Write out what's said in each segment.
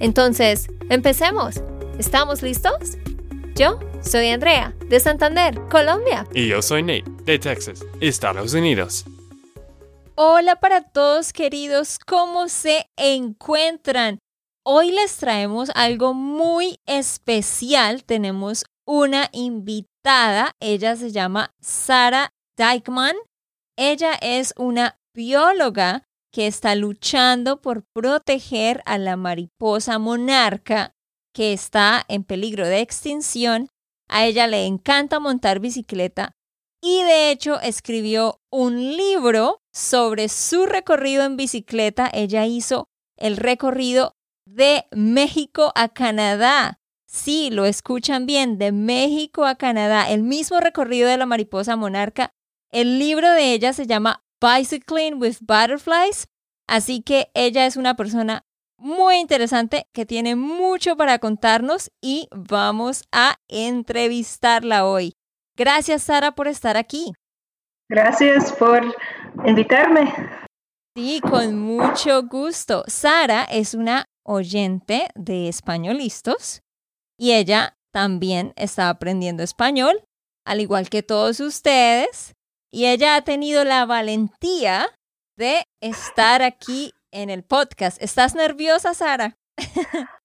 Entonces, empecemos. ¿Estamos listos? Yo soy Andrea, de Santander, Colombia. Y yo soy Nate, de Texas, Estados Unidos. Hola para todos queridos, ¿cómo se encuentran? Hoy les traemos algo muy especial. Tenemos una invitada, ella se llama Sara Dykman. Ella es una bióloga que está luchando por proteger a la mariposa monarca que está en peligro de extinción. A ella le encanta montar bicicleta y de hecho escribió un libro sobre su recorrido en bicicleta. Ella hizo el recorrido de México a Canadá. Sí, lo escuchan bien, de México a Canadá, el mismo recorrido de la mariposa monarca. El libro de ella se llama Bicycling with Butterflies, así que ella es una persona muy interesante que tiene mucho para contarnos y vamos a entrevistarla hoy. Gracias Sara por estar aquí. Gracias por invitarme. Sí, con mucho gusto. Sara es una oyente de Españolistos y ella también está aprendiendo español, al igual que todos ustedes. Y ella ha tenido la valentía de estar aquí en el podcast. ¿Estás nerviosa, Sara?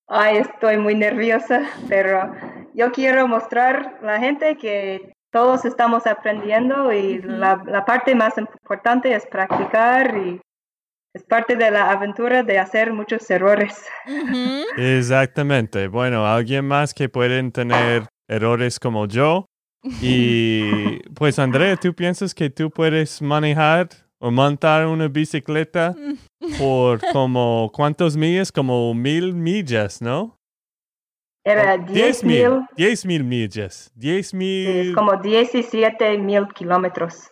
Ay, estoy muy nerviosa, pero yo quiero mostrar a la gente que todos estamos aprendiendo y la, parte más importante es practicar y es parte de la aventura de hacer muchos errores. Exactamente. Bueno, alguien más que pueden tener errores como yo. Y pues Andrea, ¿tú piensas que tú puedes manejar o montar una bicicleta por como cuántos millas? Como mil millas, ¿no? Era 10 mil. 10 mil millas. 10 mil. como 17 mil kilómetros.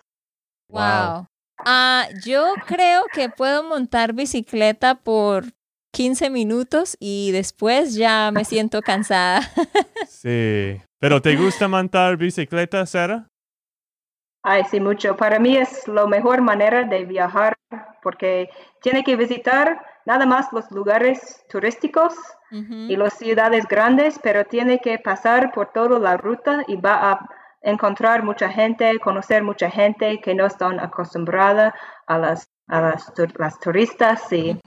Wow. Ah, yo creo que puedo montar bicicleta por 15 minutos y después ya me siento cansada. sí. ¿Pero te gusta montar bicicleta, Sara? Ay, sí, mucho. Para mí es la mejor manera de viajar porque tiene que visitar nada más los lugares turísticos y las ciudades grandes, pero tiene que pasar por toda la ruta y va a encontrar mucha gente, conocer mucha gente que no están acostumbrada a las, a las, turistas y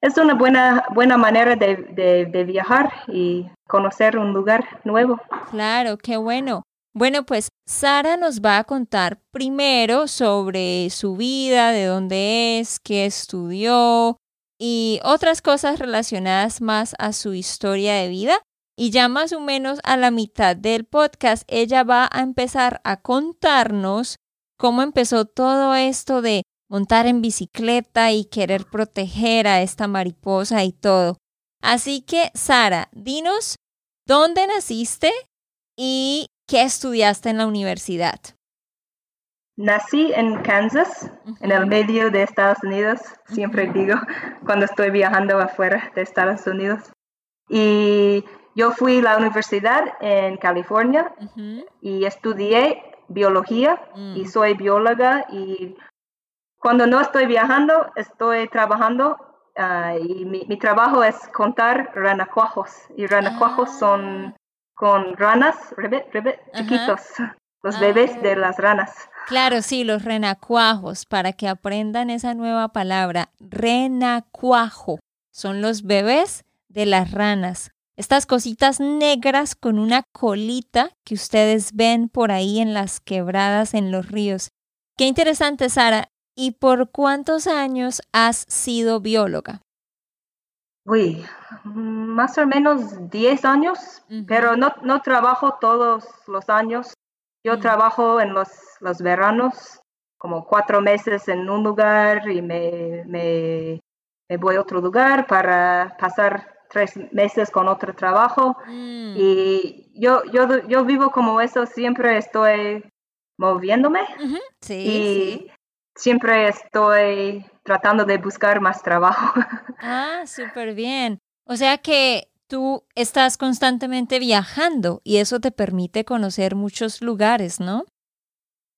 es una buena, buena manera de, de, viajar y conocer un lugar nuevo. Claro, qué bueno. Bueno, pues Sara nos va a contar primero sobre su vida, de dónde es, qué estudió y otras cosas relacionadas más a su historia de vida. Y ya más o menos a la mitad del podcast, ella va a empezar a contarnos cómo empezó todo esto de montar en bicicleta y querer proteger a esta mariposa y todo. Así que, Sara, dinos dónde naciste y qué estudiaste en la universidad. Nací en Kansas, en el medio de Estados Unidos, siempre digo, cuando estoy viajando afuera de Estados Unidos. Y yo fui a la universidad en California y estudié biología y mm. soy bióloga y cuando no estoy viajando, estoy trabajando ah, y mi, trabajo es contar ranacuajos. Y ranacuajos ah. son con ranas, chiquitos, los bebés de ah. las ranas. Claro, sí, los renacuajos, para que aprendan esa nueva palabra. Renacuajo son los bebés de las ranas. Estas cositas negras con una colita que ustedes ven por ahí en las quebradas en los ríos. Qué interesante, Sara. ¿Y por cuántos años has sido bióloga? Uy, más o menos 10 años, pero no, no, trabajo todos los años. Yo mm. trabajo en los, los, veranos, como cuatro meses en un lugar y me, me, me, voy a otro lugar para pasar tres meses con otro trabajo. Mm. Y yo, yo, yo vivo como eso, siempre estoy moviéndome Sí, y sí. Siempre estoy tratando de buscar más trabajo. Ah, súper bien. O sea que tú estás constantemente viajando y eso te permite conocer muchos lugares, ¿no?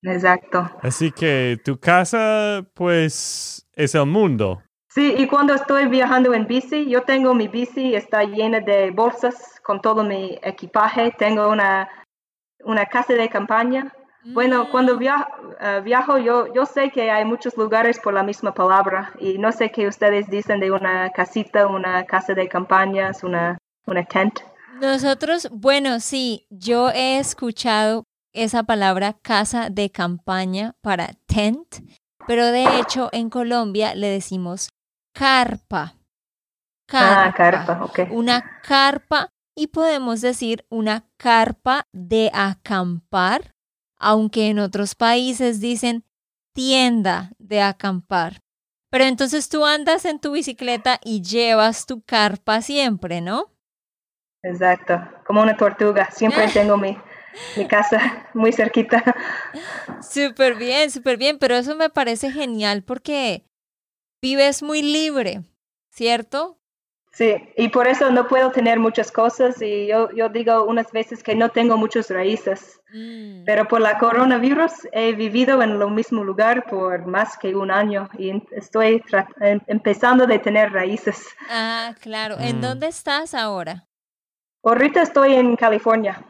Exacto. Así que tu casa, pues, es el mundo. Sí, y cuando estoy viajando en bici, yo tengo mi bici, está llena de bolsas con todo mi equipaje. Tengo una, una casa de campaña. Bueno, cuando Mm, via- eh, viajo, yo, yo sé que hay muchos lugares por la misma palabra y no sé qué ustedes dicen de una casita, una casa de campañas, una, una tent. Nosotros, bueno, sí, yo he escuchado esa palabra casa de campaña para tent, pero de hecho en Colombia le decimos carpa. Ah, carpa, ok. Una carpa y podemos decir una carpa de acampar, aunque en otros países dicen tienda de acampar. Pero entonces tú andas en tu bicicleta y llevas tu carpa siempre, ¿no? Exacto, como una tortuga. Siempre tengo mi, mi casa muy cerquita. Súper bien, súper bien, pero eso me parece genial porque vives muy libre, ¿cierto? Sí, y por eso no puedo tener muchas cosas y yo, yo digo unas veces que no tengo muchas raíces, Mm, pero por la coronavirus he vivido en el mismo lugar por más que un año y estoy em- empezando de tener raíces. Ah, claro. ¿En Mm. dónde estás ahora? Ahorita estoy en California,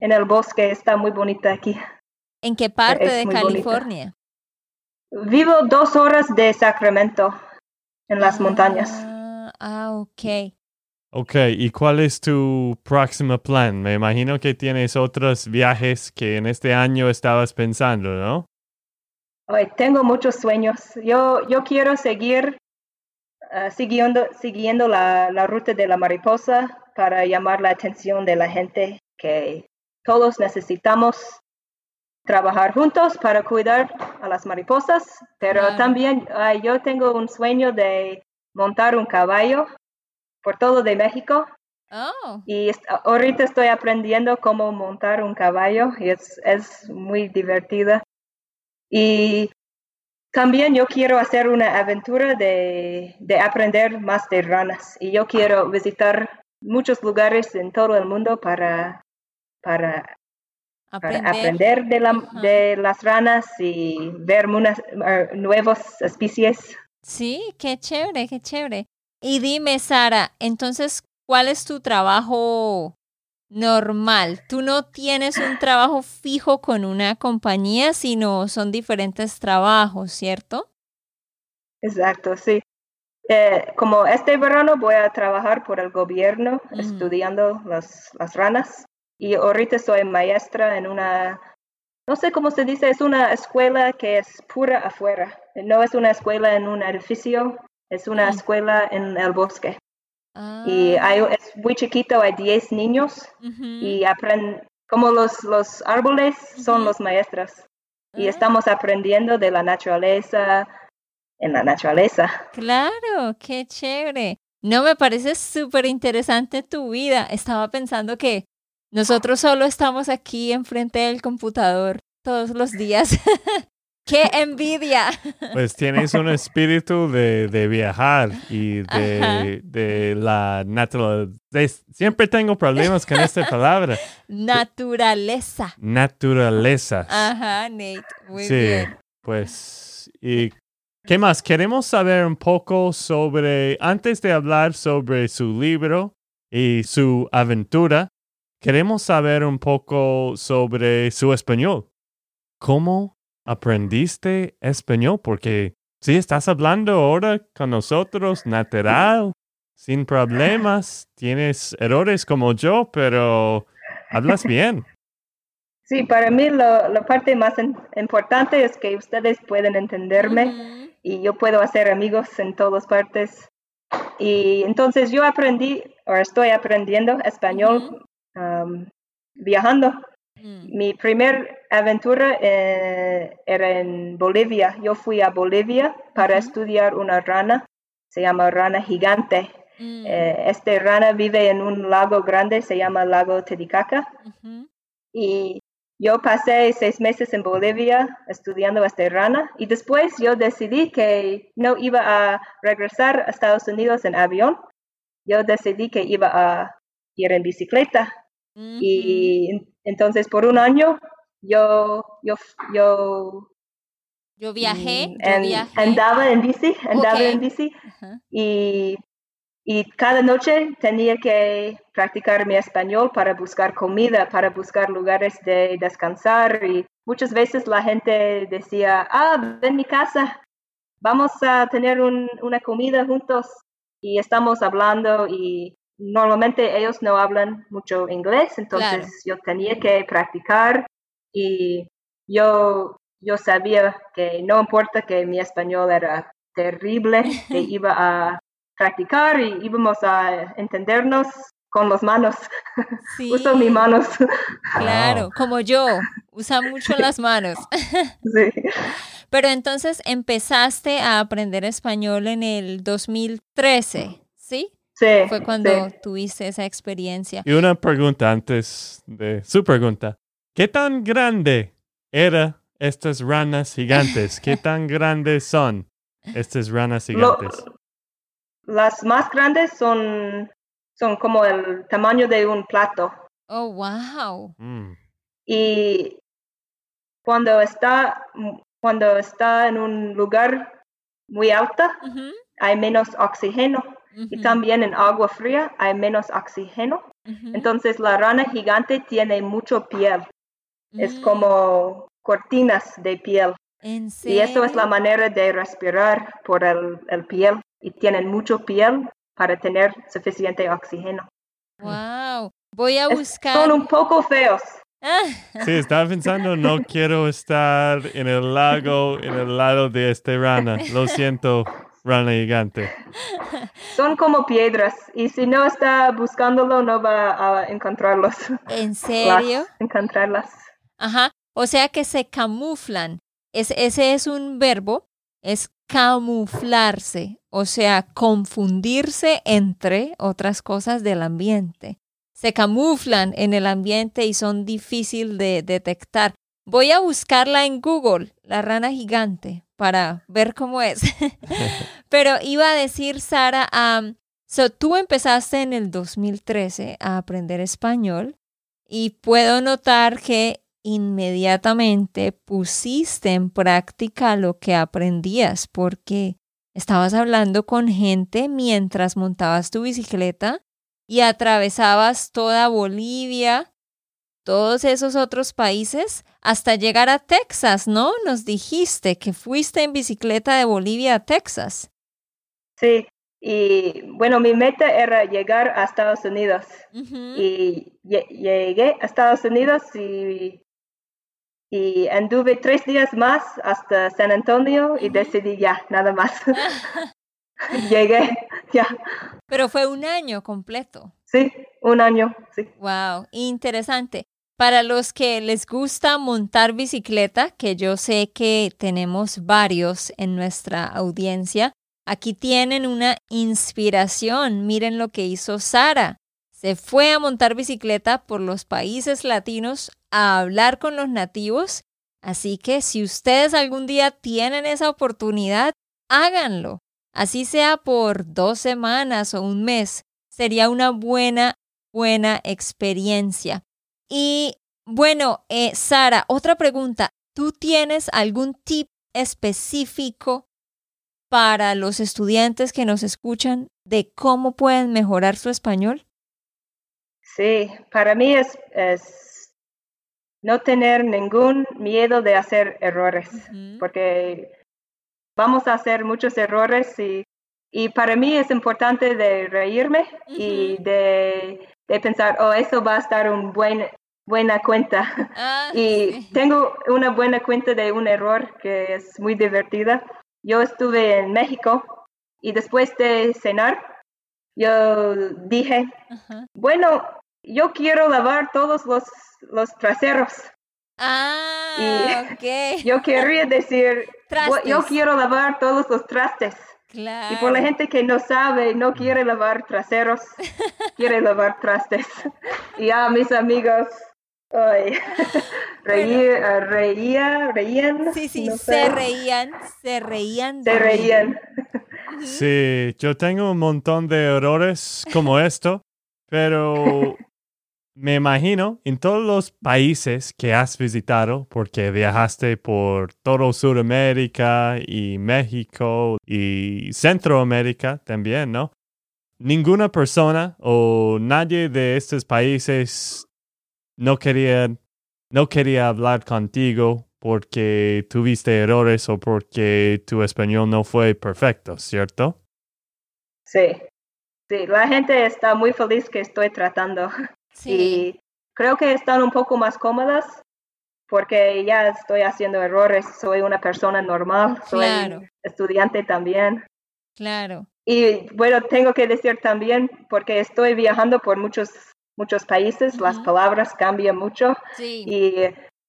en el bosque, está muy bonita aquí. ¿En qué parte es de bonita. California? Vivo dos horas de Sacramento, en las montañas. Ah, ok. Ok, ¿y cuál es tu próximo plan? Me imagino que tienes otros viajes que en este año estabas pensando, ¿no? Tengo muchos sueños. Yo, yo quiero seguir ah, siguiendo, siguiendo la, la ruta de la mariposa para llamar la atención de la gente que todos necesitamos trabajar juntos para cuidar a las mariposas, pero también ah, yo tengo un sueño de montar un caballo por todo de México Oh, y ahorita estoy aprendiendo cómo montar un caballo y es, es muy divertida. Y también yo quiero hacer una aventura de, de aprender más de ranas y yo quiero visitar muchos lugares en todo el mundo para, para, para aprender. de, la- de las ranas y ver unas eh, nuevas especies. Sí, qué chévere, qué chévere. Y dime, Sara, entonces, ¿cuál es tu trabajo normal? Tú no tienes un trabajo fijo con una compañía, sino son diferentes trabajos, ¿cierto? Exacto, sí. Eh, como este verano voy a trabajar por el gobierno estudiando las, las ranas y ahorita soy maestra en una, no sé cómo se dice, es una escuela que es pura afuera. No es una escuela en un edificio, es una escuela en el bosque. Ah, Y hay, es muy chiquito, hay 10 niños y aprenden, como los, los árboles son los maestros. Y Ah. estamos aprendiendo de la naturaleza, en la naturaleza. Claro, qué chévere. No me parece súper interesante tu vida. Estaba pensando que nosotros solo estamos aquí enfrente del computador todos los días. ¡Qué envidia! Pues tienes un espíritu de, de viajar y de, de la naturaleza. Siempre tengo problemas con esta palabra. Naturaleza. Naturalezas. Ajá, Nate. Muy sí, bien. pues, ¿y qué más? Queremos saber un poco sobre, antes de hablar sobre su libro y su aventura, queremos saber un poco sobre su español. ¿Cómo aprendiste español? Porque si estás hablando ahora con nosotros natural, sin problemas, tienes errores como yo, pero hablas bien. Sí, para mí lo, la parte más in- importante es que ustedes pueden entenderme y yo puedo hacer amigos en todas partes. Y entonces yo aprendí, o estoy aprendiendo español um, viajando. Mm. Mi primer aventura eh, era en Bolivia. Yo fui a Bolivia para Ujú. estudiar una rana, se llama rana gigante. Mm, Eh, este rana vive en un lago grande, se llama lago Titicaca. ujú. Y yo pasé seis meses en Bolivia estudiando este rana y después yo decidí que no iba a regresar a Estados Unidos en avión. Yo decidí que iba a ir en bicicleta y en- entonces por un año yo, yo, yo Yo viajé, mm, yo viajé. andaba en bici, andaba Ok. en bici y, y cada noche tenía que practicar mi español para buscar comida, para buscar lugares de descansar y muchas veces la gente decía, ah, ven a mi casa, vamos a tener un- una comida juntos y estamos hablando y normalmente ellos no hablan mucho inglés, entonces Claro. yo tenía que practicar y yo, yo sabía que no importa que mi español era terrible, que iba a practicar y íbamos a entendernos con las manos. Sí, Uso mis manos. claro, Wow. como yo, usa mucho las manos. sí. Pero entonces empezaste a aprender español en el 2013, ¿sí? Sí, Fue cuando sí. tuviste esa experiencia. Y una pregunta antes de su pregunta. ¿Qué tan grande eran estas ranas gigantes? ¿Qué tan grandes son estas ranas Lo- gigantes? las más grandes son, son como el tamaño de un plato. Oh, wow. Mm, Y cuando está, cuando está en un lugar muy alto, hay menos oxígeno. Y también en agua fría hay menos oxígeno. Entonces la rana gigante tiene mucho piel. Es Mm, como cortinas de piel. ¿En Y eso es la serio? manera de respirar por el, el piel. Y tienen mucho piel para tener suficiente oxígeno. Wow. Voy a Es- buscar. son un poco feos. Ah, Sí, estaba pensando, no quiero estar en el lago, en el lado de este rana. Lo siento, rana gigante. Son como piedras. Y si no está buscándolo, no va a encontrarlos. ¿En Las- serio? encontrarlas. Ajá. O sea que se camuflan. Es, ese es un verbo, es camuflarse, o sea, confundirse entre otras cosas del ambiente. Se camuflan en el ambiente y son difícil de detectar. Voy a buscarla en Google, la rana gigante, para ver cómo es. Pero iba a decir, Sara, am, so, tú empezaste en el 2013 a aprender español y puedo notar que inmediatamente pusiste en práctica lo que aprendías porque estabas hablando con gente mientras montabas tu bicicleta y atravesabas toda Bolivia, todos esos otros países, hasta llegar a Texas, ¿no? Nos dijiste que fuiste en bicicleta de Bolivia a Texas. Sí. Y bueno, mi meta era llegar a Estados Unidos. Y lle- llegué a Estados Unidos y, y anduve tres días más hasta San Antonio y decidí ya, nada más. Llegué, ya, Pero fue un año completo. sí, un año, sí. Wow, interesante. Para los que les gusta montar bicicleta, que yo sé que tenemos varios en nuestra audiencia, aquí tienen una inspiración. Miren lo que hizo Sara. Se fue a montar bicicleta por los países latinos a hablar con los nativos. Así que si ustedes algún día tienen esa oportunidad, háganlo. Así sea por dos semanas o un mes. Sería una buena, buena experiencia. Y bueno, eh, Sara, otra pregunta. ¿Tú tienes algún tip específico para los estudiantes que nos escuchan de cómo pueden mejorar su español? Sí, para mí es, es no tener ningún miedo de hacer errores, porque vamos a hacer muchos errores y, y para mí es importante de reírme y de, de pensar, oh, eso va a estar un buen, buena cuenta. Ah, Y sí. tengo una buena cuenta de un error que es muy divertida. Yo estuve en México y después de cenar, yo dije, bueno, yo quiero lavar todos los, los traseros. Ah, ok. Yo querría decir, "Bu- yo quiero lavar todos los trastes. Y por la gente que no sabe, no quiere lavar traseros, quiere lavar trastes. Y a mis amigos Ay, reía, reía, reían. Sí, sí, se reían, se reían. Se reían. Sí, yo tengo un montón de errores como esto, pero me imagino en todos los países que has visitado, porque viajaste por todo Sudamérica y México y Centroamérica también, ¿no? Ninguna persona o nadie de estos países no quería, no quería hablar contigo porque tuviste errores o porque tu español no fue perfecto, ¿cierto? Sí, sí, la gente está muy feliz que estoy tratando. Sí. Y creo que están un poco más cómodas porque ya estoy haciendo errores, soy una persona normal, soy estudiante también. Claro. Y bueno, tengo que decir también, porque estoy viajando por muchos muchos países, las palabras cambian mucho. Y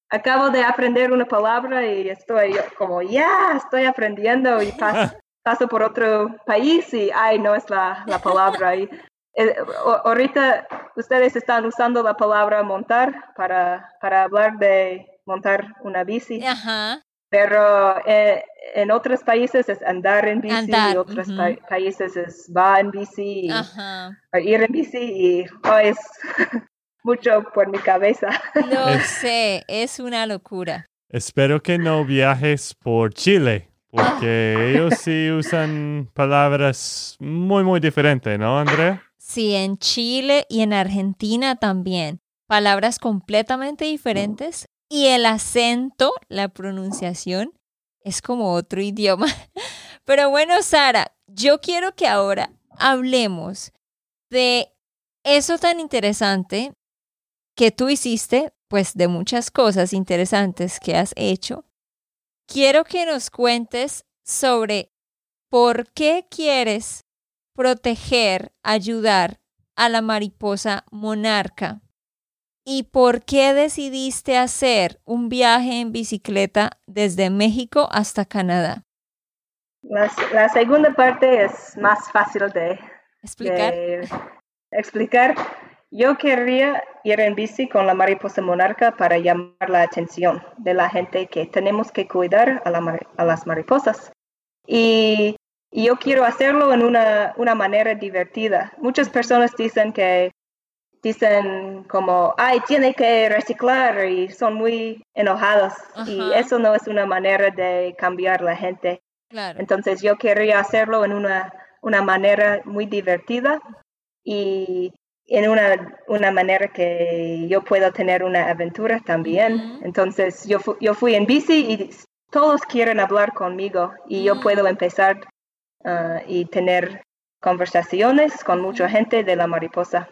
acabo de aprender una palabra y estoy como, ya, estoy aprendiendo y paso, por otro país y, ay, no es la, la palabra. y, eh, ahorita ustedes están usando la palabra montar para, para hablar de montar una bici. Ajá. Pero eh, en otros países es andar en bici, en otros países es va en bici, ir en bici y oh, es mucho por mi cabeza. No sé, es una locura. Espero que no viajes por Chile, porque ellos sí usan palabras muy, muy diferentes, ¿no, Andrea? Sí, en Chile y en Argentina también. Palabras completamente diferentes y el acento, la pronunciación, es como otro idioma. Pero bueno, Sara, yo quiero que ahora hablemos de eso tan interesante que tú hiciste, pues de muchas cosas interesantes que has hecho. Quiero que nos cuentes sobre por qué quieres proteger, ayudar a la mariposa monarca ¿Y por qué decidiste hacer un viaje en bicicleta desde México hasta Canadá? La, segunda parte es más fácil de explicar. explicar. Yo quería ir en bici con la mariposa monarca para llamar la atención de la gente que tenemos que cuidar a, las mariposas. Y, yo quiero hacerlo en una, una manera divertida. Muchas personas dicen que dicen como, ay, tiene que reciclar y son muy enojados. Y eso no es una manera de cambiar la gente. Entonces yo quería hacerlo en una, una manera muy divertida y en una, una manera que yo pueda tener una aventura también. Entonces yo, yo fui en bici y todos quieren hablar conmigo y yo puedo empezar uh, y tener conversaciones con mucha gente de la mariposa.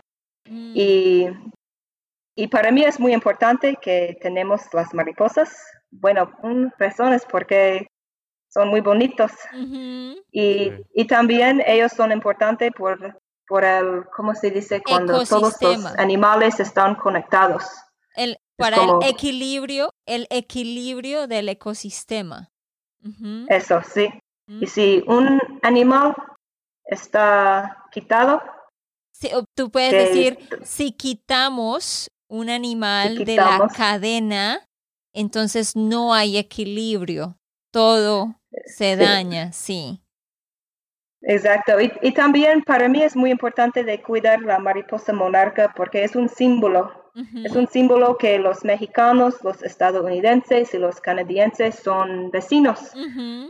Mm. Y, y para mí es muy importante que tenemos las mariposas. Bueno, una razón es porque son muy bonitos. y, y, también ellos son importantes por, por el, ¿cómo se dice? Cuando todos los animales están conectados. El, para el equilibrio, el equilibrio del ecosistema. Eso, sí. Y si un animal está quitado, tú puedes decir, si quitamos un animal de la cadena, entonces no hay equilibrio, todo se daña, sí. Exacto, y, también para mí es muy importante de cuidar la mariposa monarca porque es un símbolo, es un símbolo que los mexicanos, los estadounidenses y los canadienses son vecinos.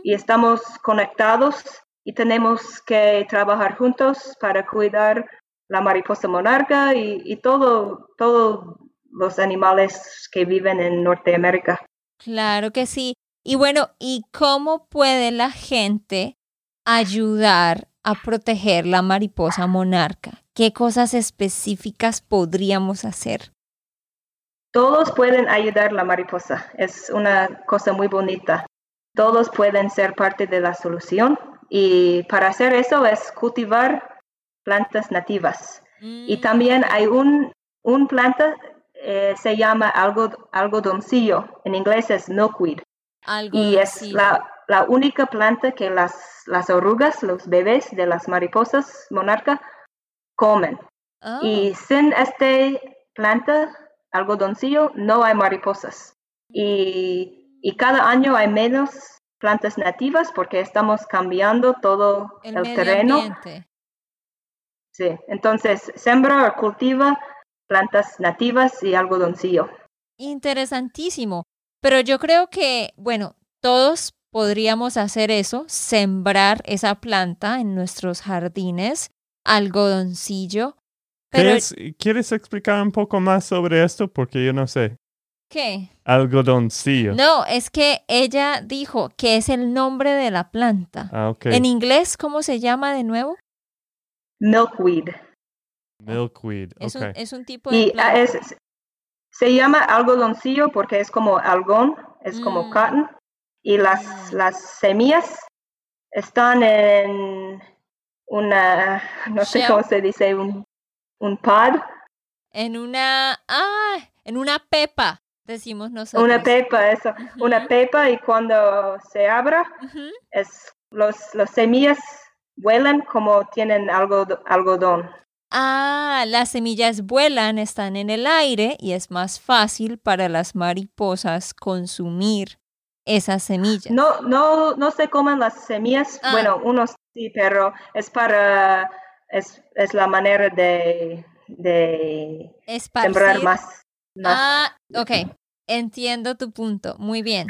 Y estamos conectados y tenemos que trabajar juntos para cuidar la mariposa monarca y, y todo, todos los animales que viven en Norteamérica. Claro que sí. Y bueno, ¿y cómo puede la gente ayudar a proteger la mariposa monarca? ¿Qué cosas específicas podríamos hacer? Todos pueden ayudar a la mariposa. Es una cosa muy bonita. Todos pueden ser parte de la solución y para hacer eso es cultivar plantas nativas. Y mm. también hay un, un planta, eh, se llama algo, algodoncillo, en inglés es milkweed. Y es la, la única planta que las, las orugas, los bebés de las mariposas monarca, comen. Oh, Y sin esta planta, algodoncillo, no hay mariposas. Y, y cada año hay menos plantas nativas porque estamos cambiando todo el el, terreno. ambiente. Sí, entonces sembra o cultiva plantas nativas y algodoncillo. Interesantísimo. Pero yo creo que, bueno, todos podríamos hacer eso, sembrar esa planta en nuestros jardines, algodoncillo. Pero, ¿Quieres, ¿Quieres explicar un poco más sobre esto? Porque yo no sé. ¿qué? Algodoncillo. No, es que ella dijo que es el nombre de la planta. Ah, ok. En inglés, ¿cómo se llama de nuevo? Milkweed. Milkweed. Es, un, Ok. es un tipo de Y ah, planta. es, se llama algodoncillo porque es como algodón, es como Mm. cotton. Y las, las semillas están en una, no sé Shell. cómo se dice, un, un pod, En una, ah, en una pepa, decimos nosotros. una pepa, eso, una pepa y cuando se abra, es, los, las semillas vuelan como tienen algo, algodón. Ah, las semillas vuelan, están en el aire y es más fácil para las mariposas consumir esas semillas. No, no, no se comen las semillas, Ah. bueno, unos sí, pero es para, es, es la manera de, de Esparcir. sembrar más. más. Ah, ok. Entiendo tu punto. Muy bien.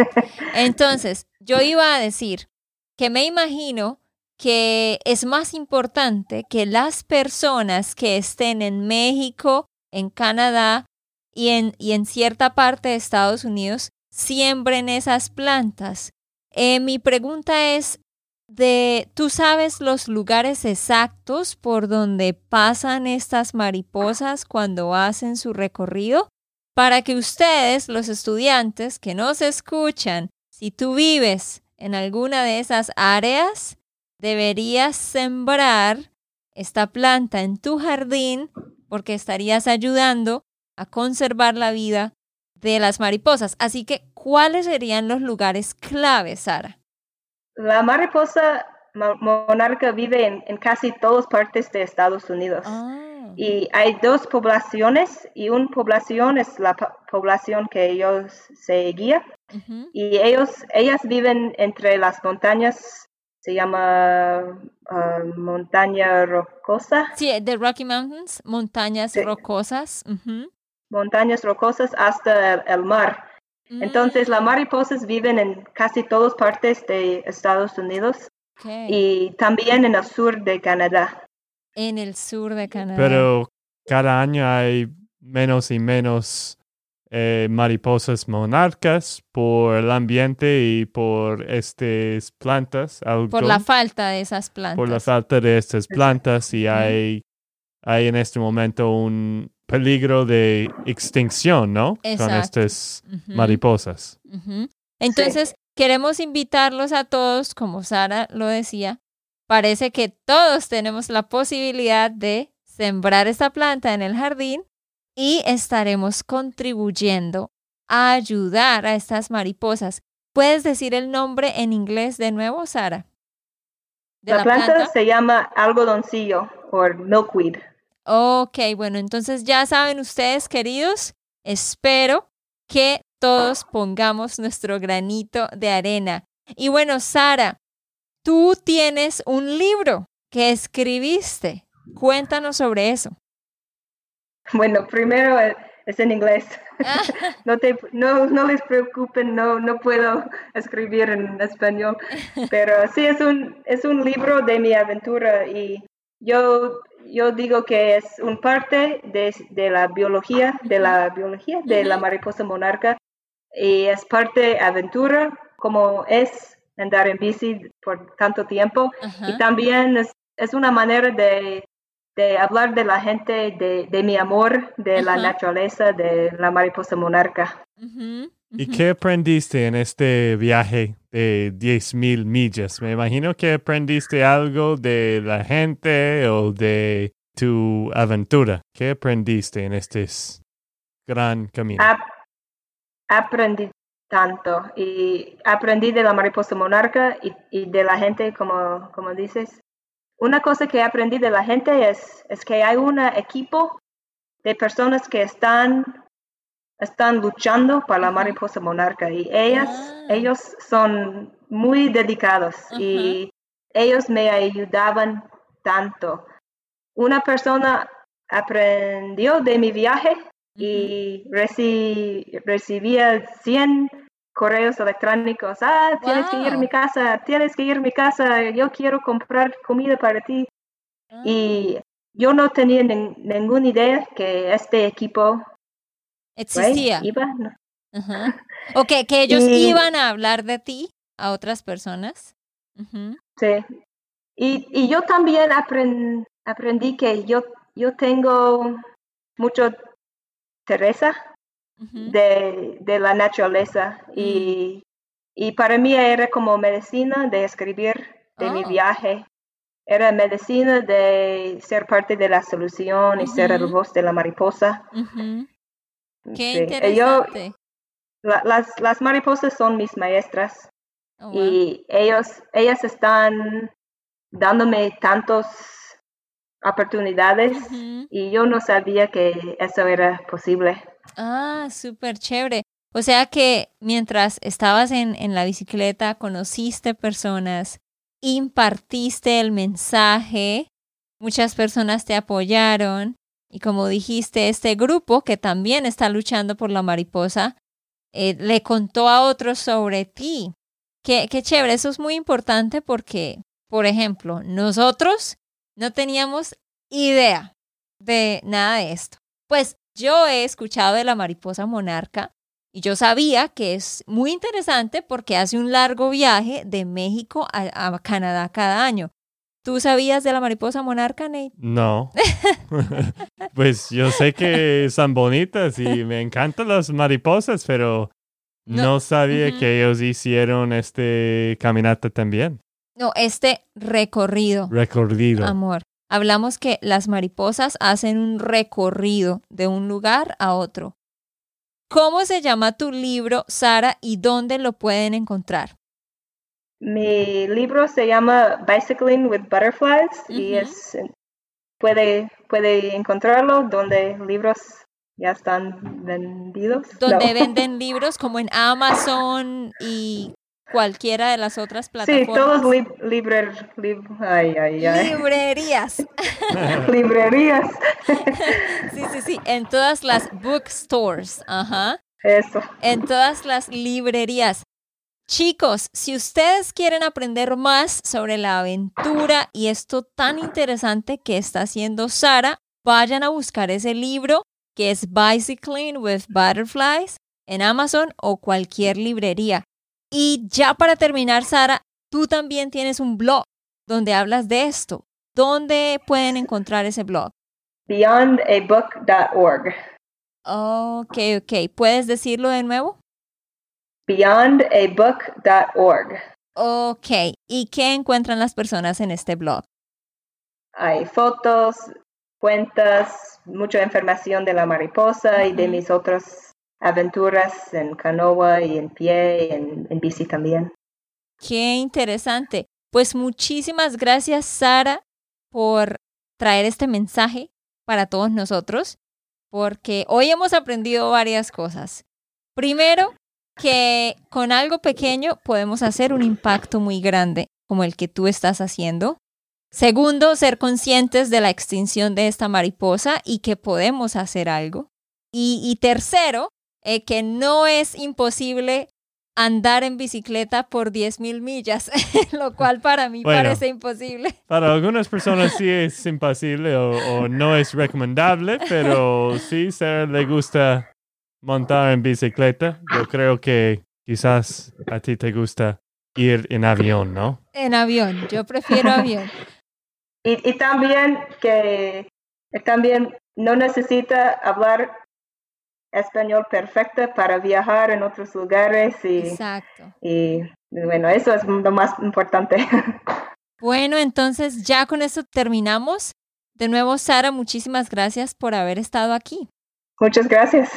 Entonces, yo iba a decir que me imagino que es más importante que las personas que estén en México, en Canadá y en, y en cierta parte de Estados Unidos siembren esas plantas. Eh, mi pregunta es, de, ¿tú sabes los lugares exactos por donde pasan estas mariposas cuando hacen su recorrido? Para que ustedes, los estudiantes que nos escuchan, si tú vives en alguna de esas áreas, deberías sembrar esta planta en tu jardín porque estarías ayudando a conservar la vida de las mariposas. Así que, ¿cuáles serían los lugares claves, Sara? La mariposa mo- monarca vive en, en casi todas partes de Estados Unidos. Ah, Y hay dos poblaciones y una población es la po- población que ellos se guía ujú. y ellos, ellas viven entre las montañas, se llama ah, montaña rocosa, Sí, de Rocky Mountains, montañas Sí. rocosas. Montañas rocosas hasta el, el mar. Entonces las Mm, mariposas viven en casi todas partes de Estados Unidos y también en el sur de Canadá. En el sur de Canadá. Pero cada año hay menos y menos eh, mariposas monarcas por el ambiente y por estas plantas. por la falta de esas plantas. por la falta de estas plantas y hay, hay en este momento un peligro de extinción, ¿no? Con Exacto. estas Ujú, mariposas. Entonces, queremos invitarlos a todos, como Sara lo decía, parece que todos tenemos la posibilidad de sembrar esta planta en el jardín y estaremos contribuyendo a ayudar a estas mariposas. ¿Puedes decir el nombre en inglés de nuevo, Sara? ¿De La, planta, se llama algodoncillo o milkweed. Ok, bueno, entonces ya saben ustedes, queridos, espero que todos pongamos nuestro granito de arena. Y bueno, Sara, tú tienes un libro que escribiste. Cuéntanos sobre eso. Bueno, primero eh, es en inglés. No, te, no, no les preocupen, no, no puedo escribir en español, pero sí es un, es un libro de mi aventura y yo, yo digo que es un parte de, de la biología, de la biología de la mariposa monarca y es parte aventura como es andar en bici por tanto tiempo. Y también es, es una manera de, de hablar de la gente, de, de mi amor, de la naturaleza, de la mariposa monarca. ¿Y qué aprendiste en este viaje de 10.000 millas? Me imagino que aprendiste algo de la gente o de tu aventura. ¿Qué aprendiste en este gran camino? Ap- aprendí tanto y aprendí de la mariposa monarca y, de la gente, como, como dices. Una cosa que aprendí de la gente es, es que hay un equipo de personas que están, están luchando para la mariposa monarca y ellas, ah. ellos son muy dedicados y ellos me ayudaban tanto. Una persona aprendió de mi viaje y recibía 100 correos electrónicos. Ah, tienes que ir a mi casa, tienes que ir a mi casa, yo quiero comprar comida para ti. Y ah. yo no tenía ninguna idea que este equipo existía. Iba, O que, ellos iban a hablar de ti a otras personas. Sí. Y, y yo también aprendí que yo, yo tengo mucho Teresa de, de, la naturaleza y, y, para mí era como medicina de escribir de mi oh. viaje. Era medicina de ser parte de la solución y ser el voz de la mariposa. Qué interesante. las, las mariposas son mis maestras oh, y ellos, ellas están dándome tantos oportunidades y yo no sabía que eso era posible. Ah, súper chévere. O sea que mientras estabas en, en la bicicleta, conociste personas, impartiste el mensaje, muchas personas te apoyaron y como dijiste, este grupo que también está luchando por la mariposa, eh, le contó a otros sobre ti. Qué, qué chévere, eso es muy importante porque, por ejemplo, nosotros no teníamos idea de nada de esto. Pues yo he escuchado de la mariposa monarca y yo sabía que es muy interesante porque hace un largo viaje de México a, Canadá cada año. ¿Tú sabías de la mariposa monarca, Nate? No. pues yo sé que son bonitas y me encantan las mariposas, pero no, sabía que ellos hicieron este caminata también. No, este recorrido. Recorrido. Amor. Hablamos que las mariposas hacen un recorrido de un lugar a otro. ¿Cómo se llama tu libro, Sara, y dónde lo pueden encontrar? Mi libro se llama Bicycling with Butterflies y es puede puede encontrarlo donde libros ya están vendidos. Donde venden libros como en Amazon y cualquiera de las otras plataformas. Sí, todos librerías. librerías. sí, sí, sí, en todas las bookstores, ajá. Eso. En todas las librerías. Chicos, si ustedes quieren aprender más sobre la aventura y esto tan interesante que está haciendo Sara, vayan a buscar ese libro que es Bicycling with Butterflies en Amazon o cualquier librería. Y ya para terminar, Sara, tú también tienes un blog donde hablas de esto. ¿Dónde pueden encontrar ese blog? Beyondabook.org. Ok, ok. ¿Puedes decirlo de nuevo? Beyondabook.org. Ok. ¿Y qué encuentran las personas en este blog? Hay fotos, cuentas, mucha información de la mariposa y de mis otros aventuras en canoa y en pie y en, en bici también. Qué interesante. Pues muchísimas gracias, Sara, por traer este mensaje para todos nosotros, porque hoy hemos aprendido varias cosas. Primero, que con algo pequeño podemos hacer un impacto muy grande, como el que tú estás haciendo. Segundo, ser conscientes de la extinción de esta mariposa y que podemos hacer algo. Y, y tercero, eh, que no es imposible andar en bicicleta por 10.000 millas, lo cual para mí parece imposible. Para algunas personas sí es imposible o, no es recomendable, pero sí se le gusta montar en bicicleta. Yo creo que quizás a ti te gusta ir en avión, ¿no? En avión, yo prefiero avión. Y, y también que también no necesita hablar español perfecta para viajar en otros lugares y, Exacto. y bueno, eso es lo más importante. Bueno, entonces ya con eso terminamos. De nuevo, Sara, muchísimas gracias por haber estado aquí. Muchas gracias.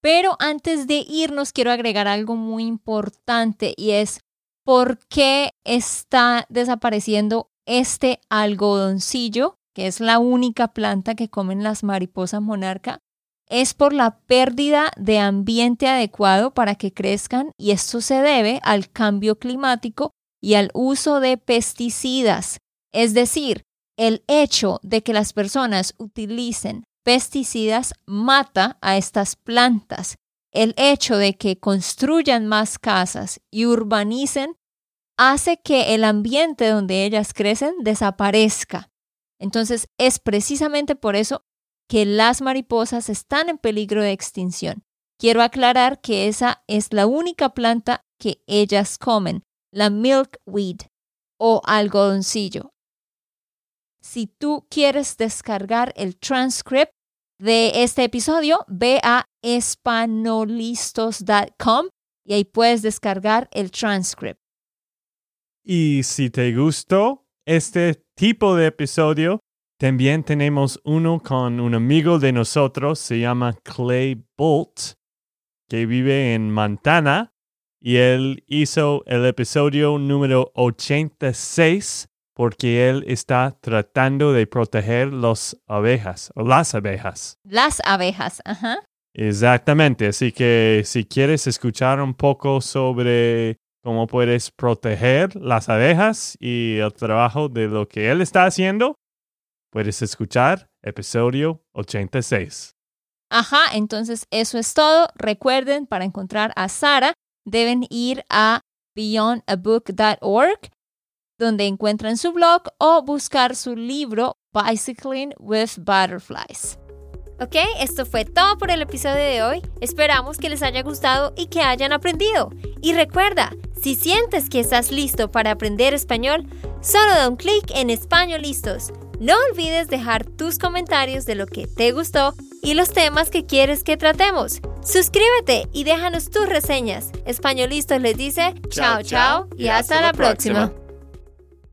Pero antes de irnos, quiero agregar algo muy importante y es por qué está desapareciendo este algodoncillo, que es la única planta que comen las mariposas monarca. Es por la pérdida de ambiente adecuado para que crezcan y esto se debe al cambio climático y al uso de pesticidas. Es decir, el hecho de que las personas utilicen pesticidas mata a estas plantas. El hecho de que construyan más casas y urbanicen hace que el ambiente donde ellas crecen desaparezca. Entonces es precisamente por eso que las mariposas están en peligro de extinción. Quiero aclarar que esa es la única planta que ellas comen, la milkweed o algodoncillo. Si tú quieres descargar el transcript de este episodio, ve a espanolistos.com y ahí puedes descargar el transcript. Y si te gustó este tipo de episodio, también tenemos uno con un amigo de nosotros, se llama Clay Bolt, que vive en Montana, y él hizo el episodio número 86 porque él está tratando de proteger las abejas, o las abejas. Las abejas, ajá. Exactamente, así que si quieres escuchar un poco sobre cómo puedes proteger las abejas y el trabajo de lo que él está haciendo, puedes escuchar episodio 86. Ajá, entonces eso es todo. Recuerden, para encontrar a Sara, deben ir a beyondabook.org donde encuentran su blog o buscar su libro Bicycling with Butterflies. Ok, esto fue todo por el episodio de hoy. Esperamos que les haya gustado y que hayan aprendido. Y recuerda, si sientes que estás listo para aprender español, solo da un clic en Español Listos. No olvides dejar tus comentarios de lo que te gustó y los temas que quieres que tratemos. Suscríbete y déjanos tus reseñas. Españolistos les dice chao chao y hasta, la próxima.